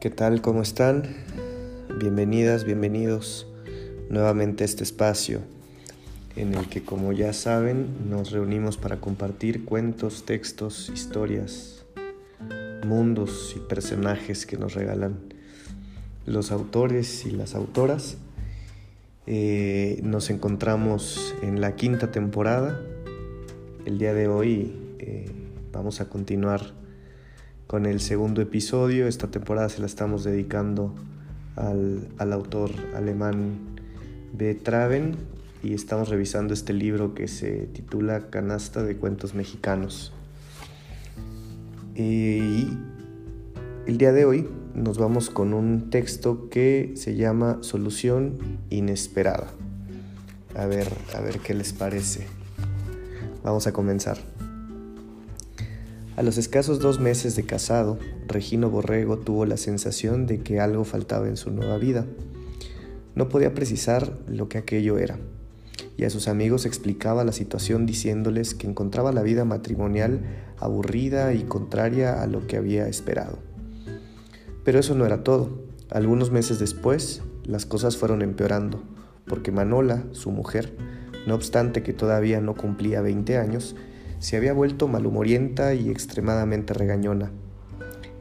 ¿Qué tal? ¿Cómo están? Bienvenidas, bienvenidos nuevamente a este espacio en el que, como ya saben, nos reunimos para compartir cuentos, textos, historias, mundos y personajes que nos regalan los autores y las autoras. Eh, nos encontramos en la quinta temporada. El día de hoy eh, vamos a continuar con el segundo episodio. Esta temporada se la estamos dedicando al, autor alemán B. Traven y estamos revisando este libro que se titula Canasta de Cuentos Mexicanos. Y el día de hoy nos vamos con un texto que se llama Solución Inesperada. A ver, a ver qué les parece. Vamos a comenzar. A los escasos dos meses de casado, Regino Borrego tuvo la sensación de que algo faltaba en su nueva vida. No podía precisar lo que aquello era, y a sus amigos explicaba la situación diciéndoles que encontraba la vida matrimonial aburrida y contraria a lo que había esperado. Pero eso no era todo. Algunos meses después, las cosas fueron empeorando, porque Manola, su mujer, no obstante que todavía no cumplía 20 años, se había vuelto malhumorienta y extremadamente regañona.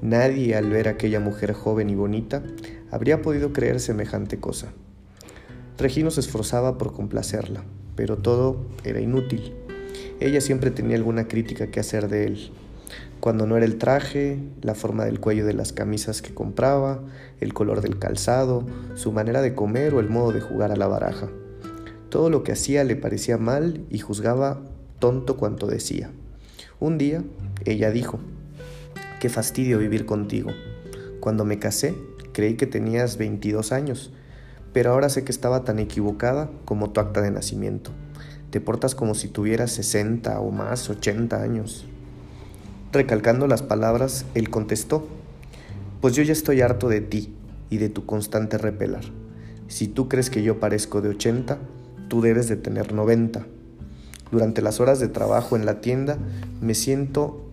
Nadie al ver a aquella mujer joven y bonita habría podido creer semejante cosa. Regino se esforzaba por complacerla, pero todo era inútil. Ella siempre tenía alguna crítica que hacer de él. Cuando no era el traje, la forma del cuello de las camisas que compraba, el color del calzado, su manera de comer o el modo de jugar a la baraja. Todo lo que hacía le parecía mal y juzgaba tonto cuanto decía. Un día ella dijo, qué fastidio vivir contigo. Cuando me casé creí que tenías 22 años, pero ahora sé que estaba tan equivocada como tu acta de nacimiento. Te portas como si tuvieras 60 o más, 80 años. Recalcando las palabras, él contestó, pues yo ya estoy harto de ti y de tu constante repelar. Si tú crees que yo parezco de 80, tú debes de tener 90 durante las horas de trabajo en la tienda me siento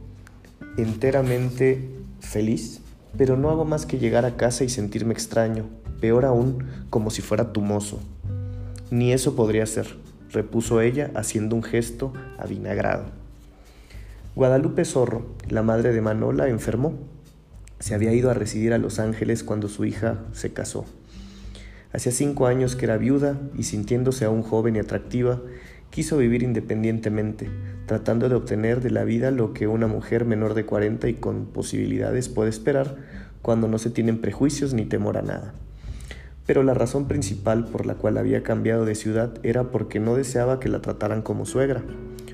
enteramente feliz, pero no hago más que llegar a casa y sentirme extraño, peor aún, como si fuera tu mozo. Ni eso podría ser, repuso ella haciendo un gesto avinagrado. Guadalupe Zorro, la madre de Manola, enfermó. Se había ido a residir a Los Ángeles cuando su hija se casó. Hacía cinco años que era viuda y sintiéndose aún joven y atractiva, Quiso vivir independientemente, tratando de obtener de la vida lo que una mujer menor de 40 y con posibilidades puede esperar cuando no se tienen prejuicios ni temor a nada. Pero la razón principal por la cual había cambiado de ciudad era porque no deseaba que la trataran como suegra.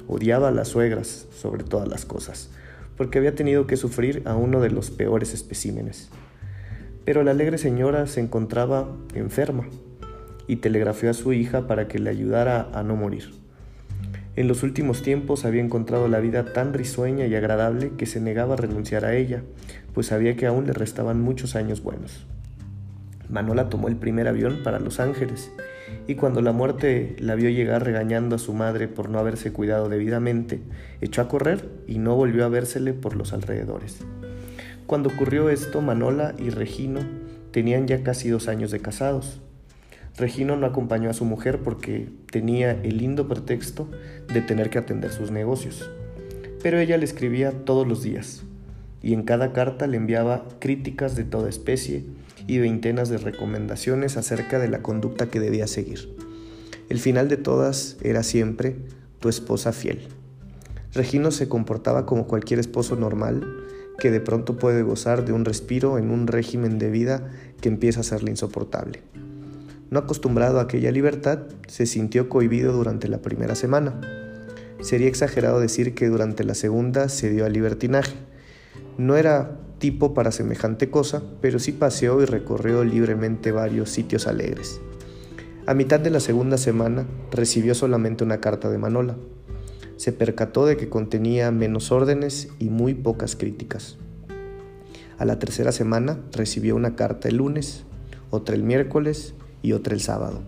Odiaba a las suegras sobre todas las cosas, porque había tenido que sufrir a uno de los peores especímenes. Pero la alegre señora se encontraba enferma y telegrafió a su hija para que le ayudara a no morir. En los últimos tiempos había encontrado la vida tan risueña y agradable que se negaba a renunciar a ella, pues sabía que aún le restaban muchos años buenos. Manola tomó el primer avión para Los Ángeles, y cuando la muerte la vio llegar regañando a su madre por no haberse cuidado debidamente, echó a correr y no volvió a vérsele por los alrededores. Cuando ocurrió esto, Manola y Regino tenían ya casi dos años de casados. Regino no acompañó a su mujer porque tenía el lindo pretexto de tener que atender sus negocios. Pero ella le escribía todos los días y en cada carta le enviaba críticas de toda especie y veintenas de recomendaciones acerca de la conducta que debía seguir. El final de todas era siempre tu esposa fiel. Regino se comportaba como cualquier esposo normal que de pronto puede gozar de un respiro en un régimen de vida que empieza a serle insoportable. No acostumbrado a aquella libertad, se sintió cohibido durante la primera semana. Sería exagerado decir que durante la segunda se dio al libertinaje. No era tipo para semejante cosa, pero sí paseó y recorrió libremente varios sitios alegres. A mitad de la segunda semana recibió solamente una carta de Manola. Se percató de que contenía menos órdenes y muy pocas críticas. A la tercera semana recibió una carta el lunes, otra el miércoles y otra el sábado.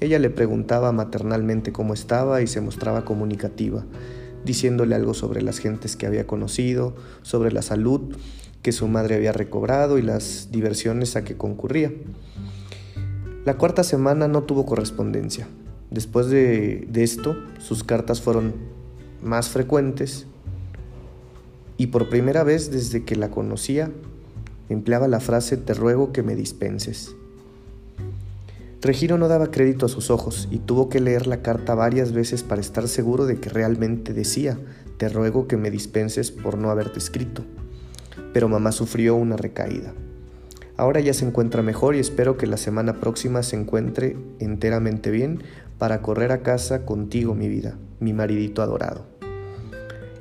Ella le preguntaba maternalmente cómo estaba y se mostraba comunicativa, diciéndole algo sobre las gentes que había conocido, sobre la salud, que su madre había recobrado y las diversiones a que concurría. La cuarta semana no tuvo correspondencia. Después de, de esto, sus cartas fueron más frecuentes y por primera vez desde que la conocía, empleaba la frase te ruego que me dispenses. Regino no daba crédito a sus ojos y tuvo que leer la carta varias veces para estar seguro de que realmente decía te ruego que me dispenses por no haberte escrito. Pero mamá sufrió una recaída. Ahora ya se encuentra mejor y espero que la semana próxima se encuentre enteramente bien para correr a casa contigo, mi vida, mi maridito adorado.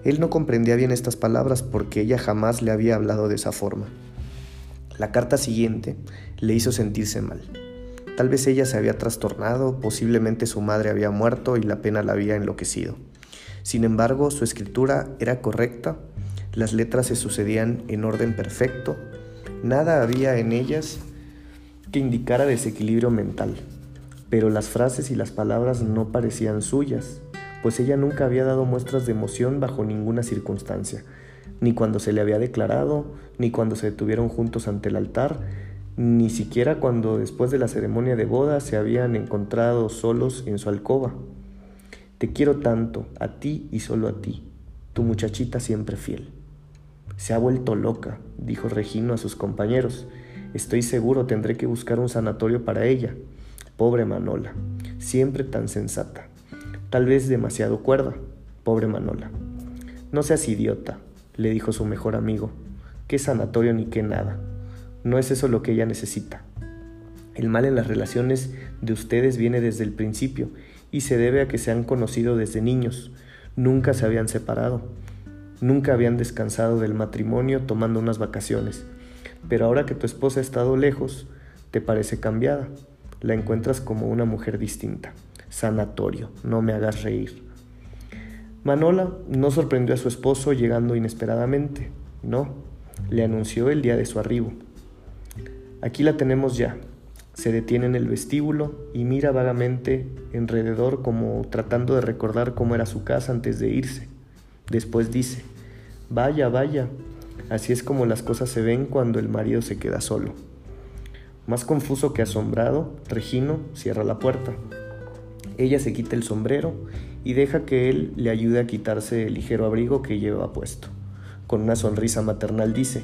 Él no comprendía bien estas palabras porque ella jamás le había hablado de esa forma. La carta siguiente le hizo sentirse mal. Tal vez ella se había trastornado, posiblemente su madre había muerto y la pena la había enloquecido. Sin embargo, su escritura era correcta, las letras se sucedían en orden perfecto, nada había en ellas que indicara desequilibrio mental, pero las frases y las palabras no parecían suyas, pues ella nunca había dado muestras de emoción bajo ninguna circunstancia, ni cuando se le había declarado, ni cuando se detuvieron juntos ante el altar, ni siquiera cuando después de la ceremonia de boda se habían encontrado solos en su alcoba. Te quiero tanto, a ti y solo a ti, tu muchachita siempre fiel. Se ha vuelto loca, dijo Regino a sus compañeros. Estoy seguro tendré que buscar un sanatorio para ella. Pobre Manola, siempre tan sensata. Tal vez demasiado cuerda, pobre Manola. No seas idiota, le dijo su mejor amigo. Qué sanatorio ni qué nada. No es eso lo que ella necesita. El mal en las relaciones de ustedes viene desde el principio y se debe a que se han conocido desde niños. Nunca se habían separado. Nunca habían descansado del matrimonio tomando unas vacaciones. Pero ahora que tu esposa ha estado lejos, te parece cambiada. La encuentras como una mujer distinta sanatorio, no me hagas reír. Manola no sorprendió a su esposo llegando inesperadamente, no, le anunció el día de su arribo. Aquí la tenemos ya. Se detiene en el vestíbulo y mira vagamente alrededor como tratando de recordar cómo era su casa antes de irse. Después dice, vaya, vaya, así es como las cosas se ven cuando el marido se queda solo. Más confuso que asombrado, Regino cierra la puerta. Ella se quita el sombrero y deja que él le ayude a quitarse el ligero abrigo que lleva puesto. Con una sonrisa maternal dice,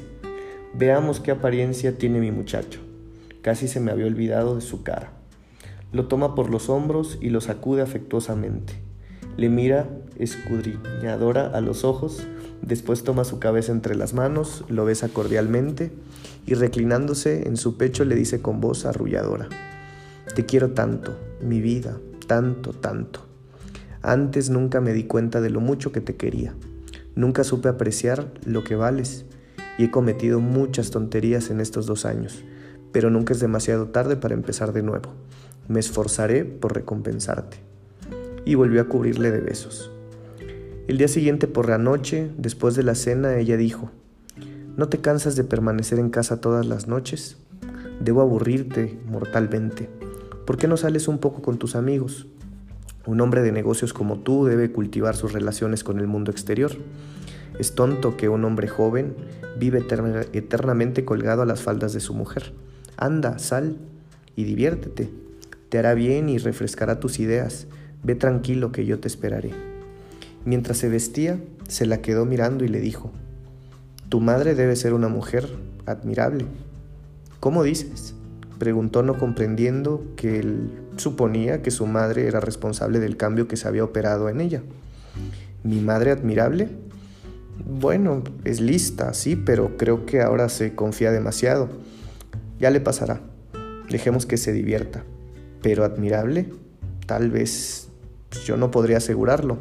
Veamos qué apariencia tiene mi muchacho. Casi se me había olvidado de su cara. Lo toma por los hombros y lo sacude afectuosamente. Le mira escudriñadora a los ojos, después toma su cabeza entre las manos, lo besa cordialmente y reclinándose en su pecho le dice con voz arrulladora, Te quiero tanto, mi vida, tanto, tanto. Antes nunca me di cuenta de lo mucho que te quería. Nunca supe apreciar lo que vales y he cometido muchas tonterías en estos dos años, pero nunca es demasiado tarde para empezar de nuevo. Me esforzaré por recompensarte. Y volvió a cubrirle de besos. El día siguiente por la noche, después de la cena, ella dijo, ¿No te cansas de permanecer en casa todas las noches? Debo aburrirte mortalmente. ¿Por qué no sales un poco con tus amigos? Un hombre de negocios como tú debe cultivar sus relaciones con el mundo exterior. Es tonto que un hombre joven vive eternamente colgado a las faldas de su mujer. Anda, sal y diviértete. Te hará bien y refrescará tus ideas. Ve tranquilo que yo te esperaré. Mientras se vestía, se la quedó mirando y le dijo, Tu madre debe ser una mujer admirable. ¿Cómo dices? Preguntó no comprendiendo que él suponía que su madre era responsable del cambio que se había operado en ella. ¿Mi madre admirable? Bueno, es lista, sí, pero creo que ahora se confía demasiado. Ya le pasará. Dejemos que se divierta. Pero admirable, tal vez pues, yo no podría asegurarlo.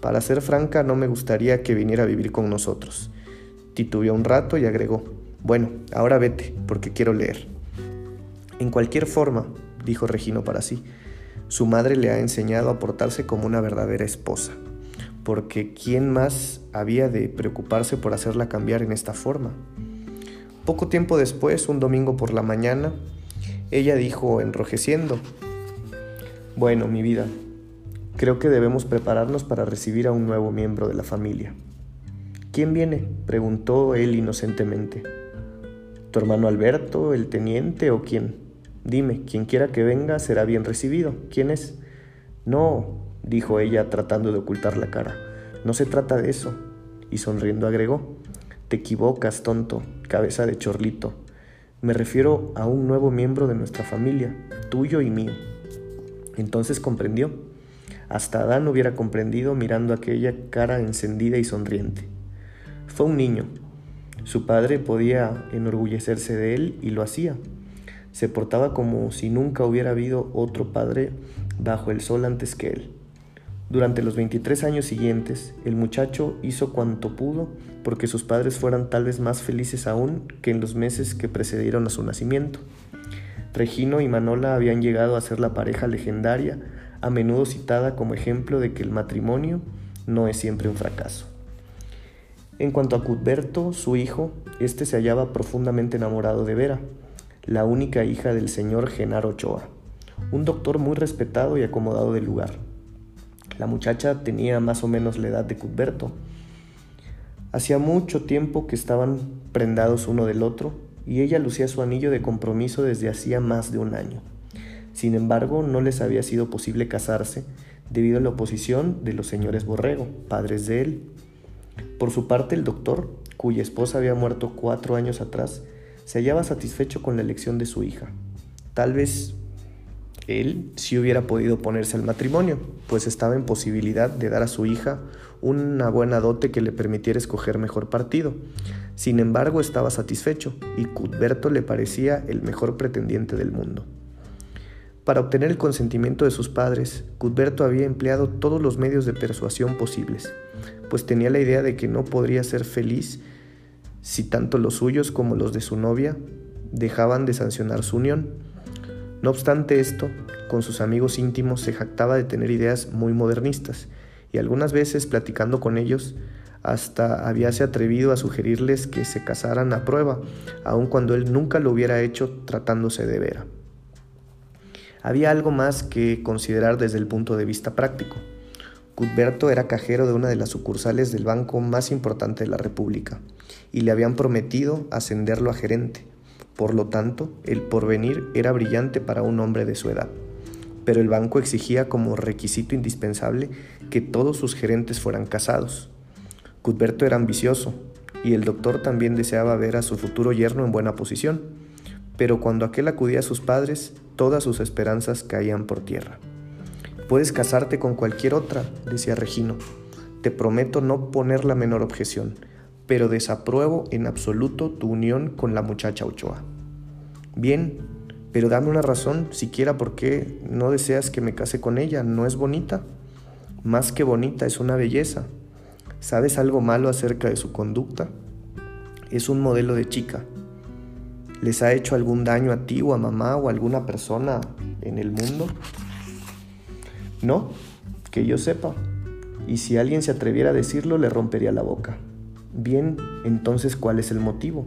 Para ser franca, no me gustaría que viniera a vivir con nosotros. Titubeó un rato y agregó, bueno, ahora vete, porque quiero leer. En cualquier forma, dijo Regino para sí, su madre le ha enseñado a portarse como una verdadera esposa, porque ¿quién más había de preocuparse por hacerla cambiar en esta forma? Poco tiempo después, un domingo por la mañana, ella dijo enrojeciendo, bueno, mi vida, creo que debemos prepararnos para recibir a un nuevo miembro de la familia. ¿Quién viene? preguntó él inocentemente. ¿Tu hermano Alberto, el teniente o quién? Dime, quien quiera que venga será bien recibido. ¿Quién es? No, dijo ella tratando de ocultar la cara. No se trata de eso. Y sonriendo agregó, Te equivocas, tonto, cabeza de chorlito. Me refiero a un nuevo miembro de nuestra familia, tuyo y mío. Entonces comprendió. Hasta Adán hubiera comprendido mirando aquella cara encendida y sonriente. Fue un niño. Su padre podía enorgullecerse de él y lo hacía. Se portaba como si nunca hubiera habido otro padre bajo el sol antes que él. Durante los 23 años siguientes, el muchacho hizo cuanto pudo porque sus padres fueran tal vez más felices aún que en los meses que precedieron a su nacimiento. Regino y Manola habían llegado a ser la pareja legendaria, a menudo citada como ejemplo de que el matrimonio no es siempre un fracaso. En cuanto a Cuthberto, su hijo, este se hallaba profundamente enamorado de Vera, la única hija del señor Genaro Ochoa, un doctor muy respetado y acomodado del lugar. La muchacha tenía más o menos la edad de Cuthberto. Hacía mucho tiempo que estaban prendados uno del otro y ella lucía su anillo de compromiso desde hacía más de un año. Sin embargo, no les había sido posible casarse debido a la oposición de los señores Borrego, padres de él, por su parte, el doctor, cuya esposa había muerto cuatro años atrás, se hallaba satisfecho con la elección de su hija. Tal vez él sí hubiera podido ponerse al matrimonio, pues estaba en posibilidad de dar a su hija una buena dote que le permitiera escoger mejor partido. Sin embargo, estaba satisfecho y Cuthberto le parecía el mejor pretendiente del mundo. Para obtener el consentimiento de sus padres, Cuthberto había empleado todos los medios de persuasión posibles pues tenía la idea de que no podría ser feliz si tanto los suyos como los de su novia dejaban de sancionar su unión. No obstante esto, con sus amigos íntimos se jactaba de tener ideas muy modernistas, y algunas veces platicando con ellos, hasta habíase atrevido a sugerirles que se casaran a prueba, aun cuando él nunca lo hubiera hecho tratándose de Vera. Había algo más que considerar desde el punto de vista práctico. Cuthberto era cajero de una de las sucursales del banco más importante de la República y le habían prometido ascenderlo a gerente. Por lo tanto, el porvenir era brillante para un hombre de su edad. Pero el banco exigía como requisito indispensable que todos sus gerentes fueran casados. Cuthberto era ambicioso y el doctor también deseaba ver a su futuro yerno en buena posición, pero cuando aquel acudía a sus padres, todas sus esperanzas caían por tierra. Puedes casarte con cualquier otra, decía Regino. Te prometo no poner la menor objeción, pero desapruebo en absoluto tu unión con la muchacha Ochoa. Bien, pero dame una razón siquiera por qué no deseas que me case con ella. ¿No es bonita? Más que bonita, es una belleza. ¿Sabes algo malo acerca de su conducta? Es un modelo de chica. ¿Les ha hecho algún daño a ti o a mamá o a alguna persona en el mundo? No, que yo sepa. Y si alguien se atreviera a decirlo, le rompería la boca. Bien, entonces, ¿cuál es el motivo?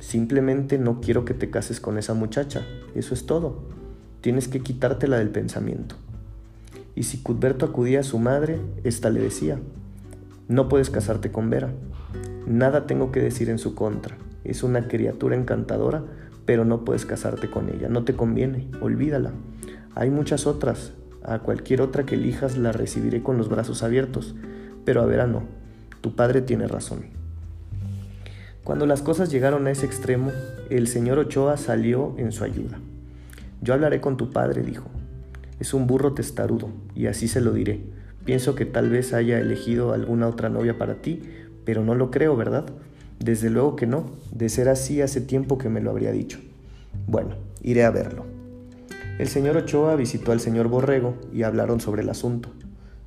Simplemente no quiero que te cases con esa muchacha. Eso es todo. Tienes que quitártela del pensamiento. Y si Cuthberto acudía a su madre, ésta le decía, no puedes casarte con Vera. Nada tengo que decir en su contra. Es una criatura encantadora, pero no puedes casarte con ella. No te conviene, olvídala. Hay muchas otras, a cualquier otra que elijas la recibiré con los brazos abiertos, pero a Vera no. Tu padre tiene razón. Cuando las cosas llegaron a ese extremo, el señor Ochoa salió en su ayuda. Yo hablaré con tu padre, dijo. Es un burro testarudo, y así se lo diré. Pienso que tal vez haya elegido alguna otra novia para ti, pero no lo creo, ¿verdad? Desde luego que no. De ser así hace tiempo que me lo habría dicho. Bueno, iré a verlo. El señor Ochoa visitó al señor Borrego y hablaron sobre el asunto.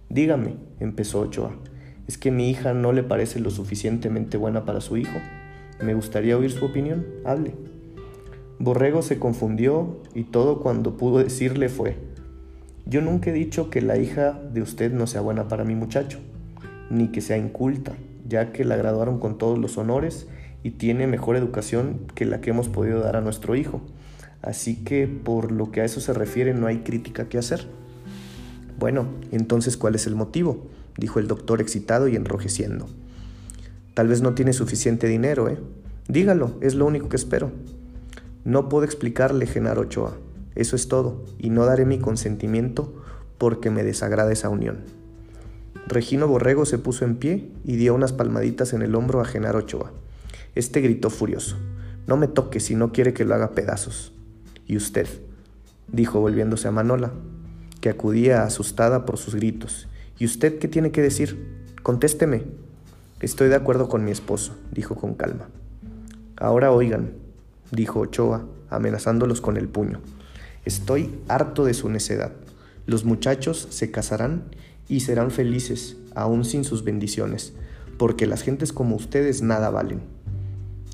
Dígame, empezó Ochoa, ¿es que mi hija no le parece lo suficientemente buena para su hijo? Me gustaría oír su opinión. Hable. Borrego se confundió y todo cuando pudo decirle fue, yo nunca he dicho que la hija de usted no sea buena para mi muchacho, ni que sea inculta, ya que la graduaron con todos los honores y tiene mejor educación que la que hemos podido dar a nuestro hijo. Así que por lo que a eso se refiere no hay crítica que hacer. Bueno, entonces ¿cuál es el motivo? dijo el doctor excitado y enrojeciendo. Tal vez no tiene suficiente dinero, ¿eh? Dígalo, es lo único que espero. No puedo explicarle, Genaro Ochoa. Eso es todo, y no daré mi consentimiento porque me desagrada esa unión. Regino Borrego se puso en pie y dio unas palmaditas en el hombro a Genaro Ochoa. Este gritó furioso. No me toque si no quiere que lo haga pedazos. ¿Y usted? dijo volviéndose a Manola, que acudía asustada por sus gritos. ¿Y usted qué tiene que decir? Contésteme. Estoy de acuerdo con mi esposo, dijo con calma. Ahora oigan, dijo Ochoa, amenazándolos con el puño. Estoy harto de su necedad. Los muchachos se casarán y serán felices, aún sin sus bendiciones, porque las gentes como ustedes nada valen.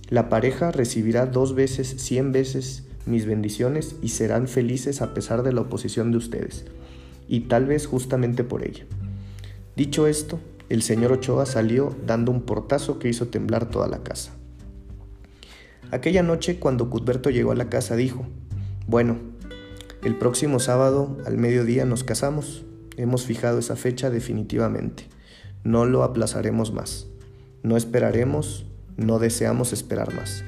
La pareja recibirá dos veces, cien veces mis bendiciones y serán felices a pesar de la oposición de ustedes, y tal vez justamente por ella. Dicho esto, el señor Ochoa salió dando un portazo que hizo temblar toda la casa. Aquella noche, cuando Cuthberto llegó a la casa, dijo, Bueno, el próximo sábado al mediodía nos casamos. Hemos fijado esa fecha definitivamente. No lo aplazaremos más. No esperaremos, no deseamos esperar más.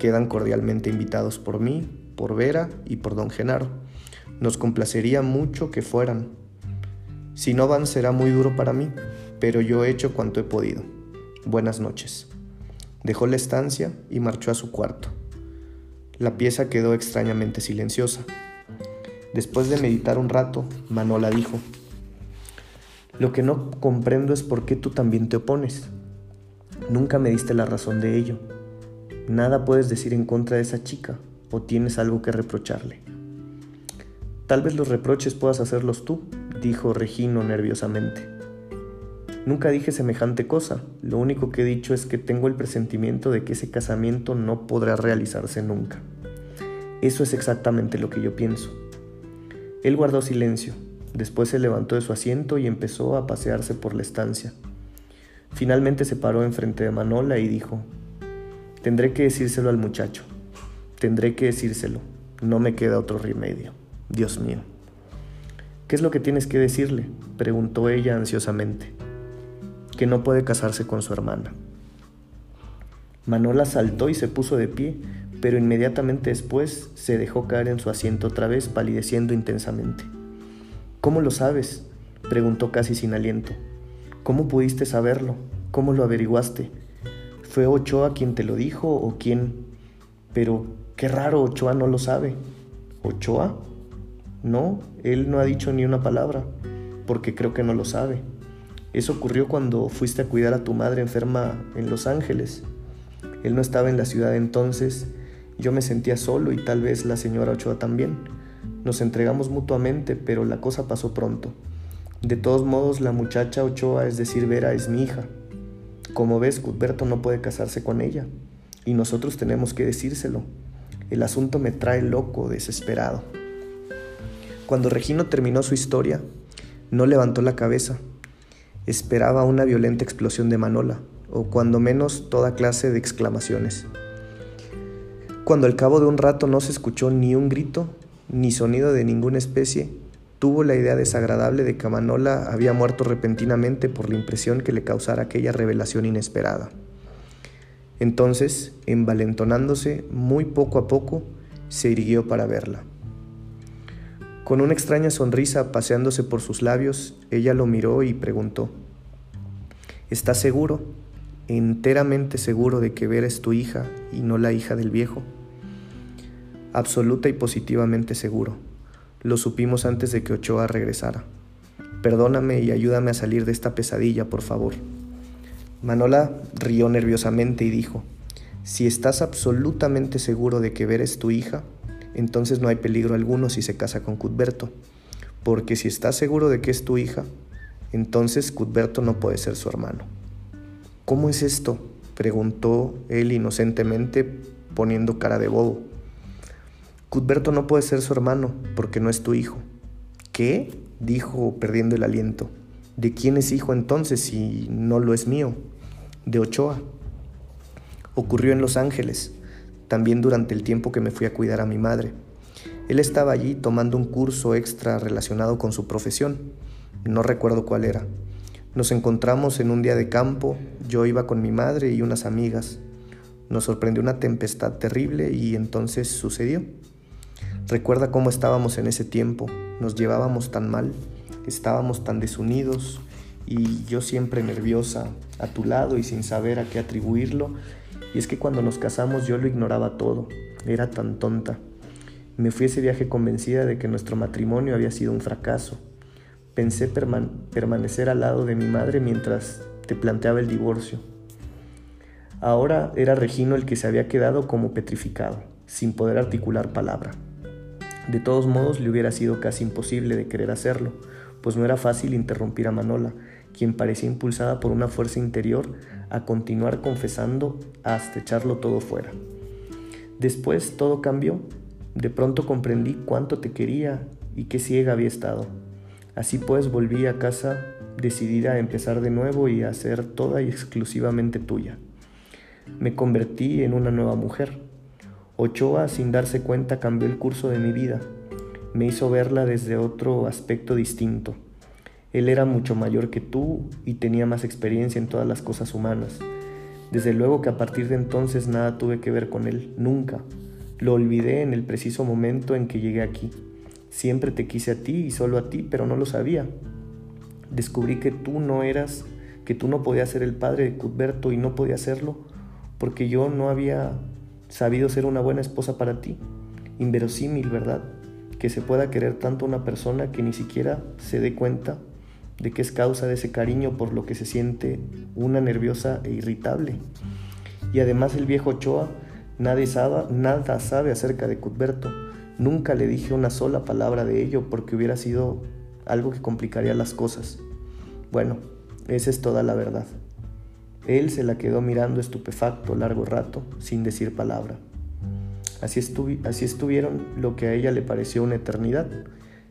Quedan cordialmente invitados por mí, por Vera y por don Genaro. Nos complacería mucho que fueran. Si no van será muy duro para mí, pero yo he hecho cuanto he podido. Buenas noches. Dejó la estancia y marchó a su cuarto. La pieza quedó extrañamente silenciosa. Después de meditar un rato, Manola dijo, Lo que no comprendo es por qué tú también te opones. Nunca me diste la razón de ello. Nada puedes decir en contra de esa chica o tienes algo que reprocharle. Tal vez los reproches puedas hacerlos tú, dijo Regino nerviosamente. Nunca dije semejante cosa, lo único que he dicho es que tengo el presentimiento de que ese casamiento no podrá realizarse nunca. Eso es exactamente lo que yo pienso. Él guardó silencio, después se levantó de su asiento y empezó a pasearse por la estancia. Finalmente se paró enfrente de Manola y dijo, Tendré que decírselo al muchacho. Tendré que decírselo. No me queda otro remedio. Dios mío. ¿Qué es lo que tienes que decirle? preguntó ella ansiosamente. Que no puede casarse con su hermana. Manola saltó y se puso de pie, pero inmediatamente después se dejó caer en su asiento otra vez, palideciendo intensamente. ¿Cómo lo sabes? preguntó casi sin aliento. ¿Cómo pudiste saberlo? ¿Cómo lo averiguaste? ¿Fue Ochoa quien te lo dijo o quién? Pero qué raro, Ochoa no lo sabe. ¿Ochoa? No, él no ha dicho ni una palabra, porque creo que no lo sabe. Eso ocurrió cuando fuiste a cuidar a tu madre enferma en Los Ángeles. Él no estaba en la ciudad entonces, yo me sentía solo y tal vez la señora Ochoa también. Nos entregamos mutuamente, pero la cosa pasó pronto. De todos modos, la muchacha Ochoa, es decir, Vera, es mi hija. Como ves, Cuthberto no puede casarse con ella, y nosotros tenemos que decírselo. El asunto me trae loco, desesperado. Cuando Regino terminó su historia, no levantó la cabeza. Esperaba una violenta explosión de Manola, o cuando menos toda clase de exclamaciones. Cuando al cabo de un rato no se escuchó ni un grito, ni sonido de ninguna especie, tuvo la idea desagradable de que Manola había muerto repentinamente por la impresión que le causara aquella revelación inesperada. Entonces, envalentonándose muy poco a poco, se irguió para verla. Con una extraña sonrisa paseándose por sus labios, ella lo miró y preguntó, ¿Estás seguro, enteramente seguro de que Vera es tu hija y no la hija del viejo? Absoluta y positivamente seguro lo supimos antes de que Ochoa regresara. Perdóname y ayúdame a salir de esta pesadilla, por favor. Manola rió nerviosamente y dijo, si estás absolutamente seguro de que Vera es tu hija, entonces no hay peligro alguno si se casa con Cuthberto, porque si estás seguro de que es tu hija, entonces Cuthberto no puede ser su hermano. ¿Cómo es esto? preguntó él inocentemente poniendo cara de bobo. Cuthberto no puede ser su hermano porque no es tu hijo. ¿Qué? dijo perdiendo el aliento. ¿De quién es hijo entonces si no lo es mío? De Ochoa. Ocurrió en Los Ángeles, también durante el tiempo que me fui a cuidar a mi madre. Él estaba allí tomando un curso extra relacionado con su profesión. No recuerdo cuál era. Nos encontramos en un día de campo, yo iba con mi madre y unas amigas. Nos sorprendió una tempestad terrible y entonces sucedió. Recuerda cómo estábamos en ese tiempo, nos llevábamos tan mal, estábamos tan desunidos y yo siempre nerviosa a tu lado y sin saber a qué atribuirlo. Y es que cuando nos casamos yo lo ignoraba todo, era tan tonta. Me fui ese viaje convencida de que nuestro matrimonio había sido un fracaso. Pensé permanecer al lado de mi madre mientras te planteaba el divorcio. Ahora era Regino el que se había quedado como petrificado, sin poder articular palabra. De todos modos, le hubiera sido casi imposible de querer hacerlo, pues no era fácil interrumpir a Manola, quien parecía impulsada por una fuerza interior a continuar confesando hasta echarlo todo fuera. Después todo cambió. De pronto comprendí cuánto te quería y qué ciega había estado. Así pues volví a casa decidida a empezar de nuevo y a ser toda y exclusivamente tuya. Me convertí en una nueva mujer. Ochoa, sin darse cuenta, cambió el curso de mi vida. Me hizo verla desde otro aspecto distinto. Él era mucho mayor que tú y tenía más experiencia en todas las cosas humanas. Desde luego que a partir de entonces nada tuve que ver con él, nunca. Lo olvidé en el preciso momento en que llegué aquí. Siempre te quise a ti y solo a ti, pero no lo sabía. Descubrí que tú no eras, que tú no podías ser el padre de Cuthberto y no podía serlo porque yo no había sabido ser una buena esposa para ti. Inverosímil, ¿verdad? Que se pueda querer tanto a una persona que ni siquiera se dé cuenta de que es causa de ese cariño por lo que se siente una nerviosa e irritable. Y además el viejo Ochoa nada sabe, nada sabe acerca de Cuthberto. Nunca le dije una sola palabra de ello porque hubiera sido algo que complicaría las cosas. Bueno, esa es toda la verdad. Él se la quedó mirando estupefacto largo rato, sin decir palabra. Así, así estuvieron lo que a ella le pareció una eternidad.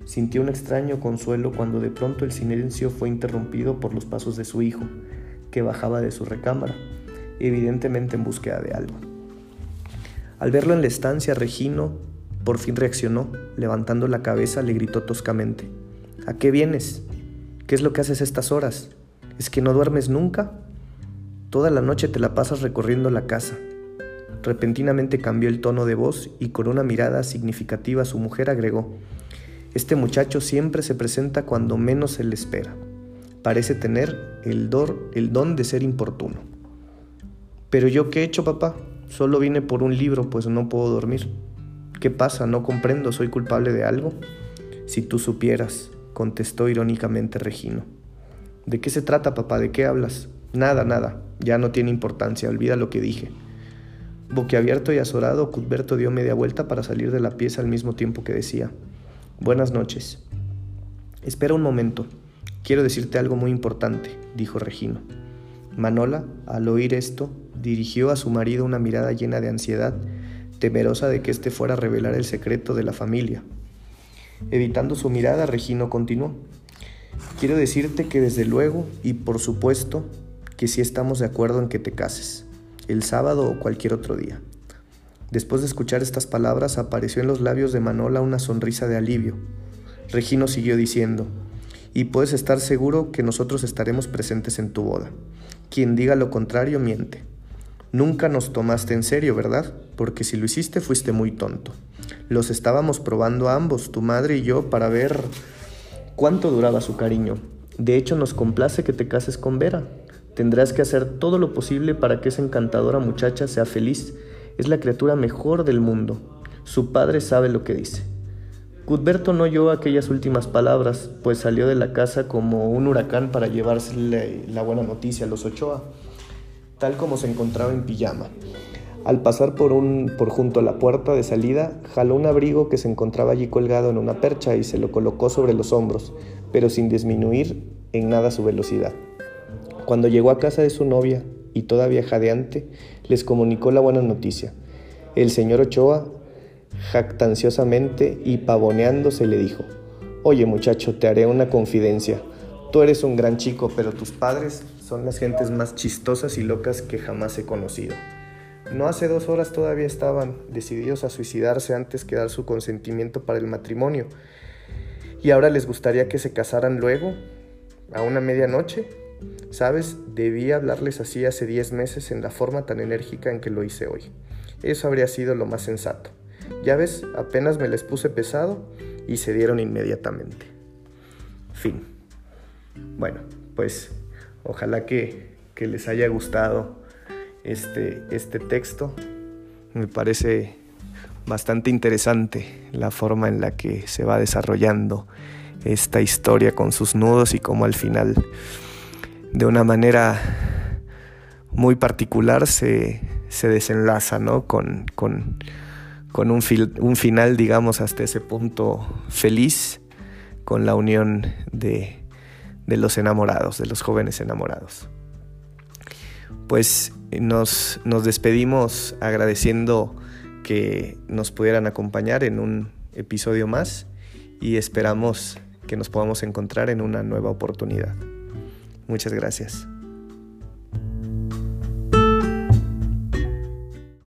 Sintió un extraño consuelo cuando de pronto el silencio fue interrumpido por los pasos de su hijo, que bajaba de su recámara, evidentemente en búsqueda de algo. Al verlo en la estancia, Regino por fin reaccionó, levantando la cabeza le gritó toscamente, ¿A qué vienes? ¿Qué es lo que haces estas horas? ¿Es que no duermes nunca? Toda la noche te la pasas recorriendo la casa. Repentinamente cambió el tono de voz y con una mirada significativa su mujer agregó, Este muchacho siempre se presenta cuando menos se le espera. Parece tener el, don de ser importuno. Pero yo qué he hecho, papá? Solo vine por un libro, pues no puedo dormir. ¿Qué pasa? No comprendo, ¿soy culpable de algo? Si tú supieras, contestó irónicamente Regino. ¿De qué se trata, papá? ¿De qué hablas? Nada, nada, ya no tiene importancia, olvida lo que dije. Boquiabierto y azorado, Cuthberto dio media vuelta para salir de la pieza al mismo tiempo que decía, Buenas noches. Espera un momento, quiero decirte algo muy importante, dijo Regino. Manola, al oír esto, dirigió a su marido una mirada llena de ansiedad, temerosa de que éste fuera a revelar el secreto de la familia. Evitando su mirada, Regino continuó. Quiero decirte que desde luego y por supuesto que sí estamos de acuerdo en que te cases, el sábado o cualquier otro día. Después de escuchar estas palabras apareció en los labios de Manola una sonrisa de alivio. Regino siguió diciendo, y puedes estar seguro que nosotros estaremos presentes en tu boda. Quien diga lo contrario miente. Nunca nos tomaste en serio, ¿verdad? Porque si lo hiciste fuiste muy tonto. Los estábamos probando ambos, tu madre y yo, para ver cuánto duraba su cariño. De hecho, nos complace que te cases con Vera. Tendrás que hacer todo lo posible para que esa encantadora muchacha sea feliz. Es la criatura mejor del mundo. Su padre sabe lo que dice. Cuthberto no oyó aquellas últimas palabras, pues salió de la casa como un huracán para llevársele la buena noticia a los Ochoa, tal como se encontraba en pijama. Al pasar por, un, por junto a la puerta de salida, jaló un abrigo que se encontraba allí colgado en una percha y se lo colocó sobre los hombros, pero sin disminuir en nada su velocidad. Cuando llegó a casa de su novia, y todavía jadeante, les comunicó la buena noticia. El señor Ochoa, jactanciosamente y pavoneándose, le dijo, Oye muchacho, te haré una confidencia. Tú eres un gran chico, pero tus padres son las gentes más chistosas y locas que jamás he conocido. No hace dos horas todavía estaban decididos a suicidarse antes que dar su consentimiento para el matrimonio. ¿Y ahora les gustaría que se casaran luego? ¿A una medianoche? Sabes, debí hablarles así hace 10 meses en la forma tan enérgica en que lo hice hoy. Eso habría sido lo más sensato. Ya ves, apenas me les puse pesado y se dieron inmediatamente. Fin. Bueno, pues ojalá que, que les haya gustado este, este texto. Me parece bastante interesante la forma en la que se va desarrollando esta historia con sus nudos y cómo al final de una manera muy particular se, desenlaza ¿no? con, con, un, un, final, digamos, hasta ese punto feliz con la unión de, de los enamorados, de los jóvenes enamorados. Pues nos, nos despedimos agradeciendo que nos pudieran acompañar en un episodio más y esperamos que nos podamos encontrar en una nueva oportunidad. Muchas gracias.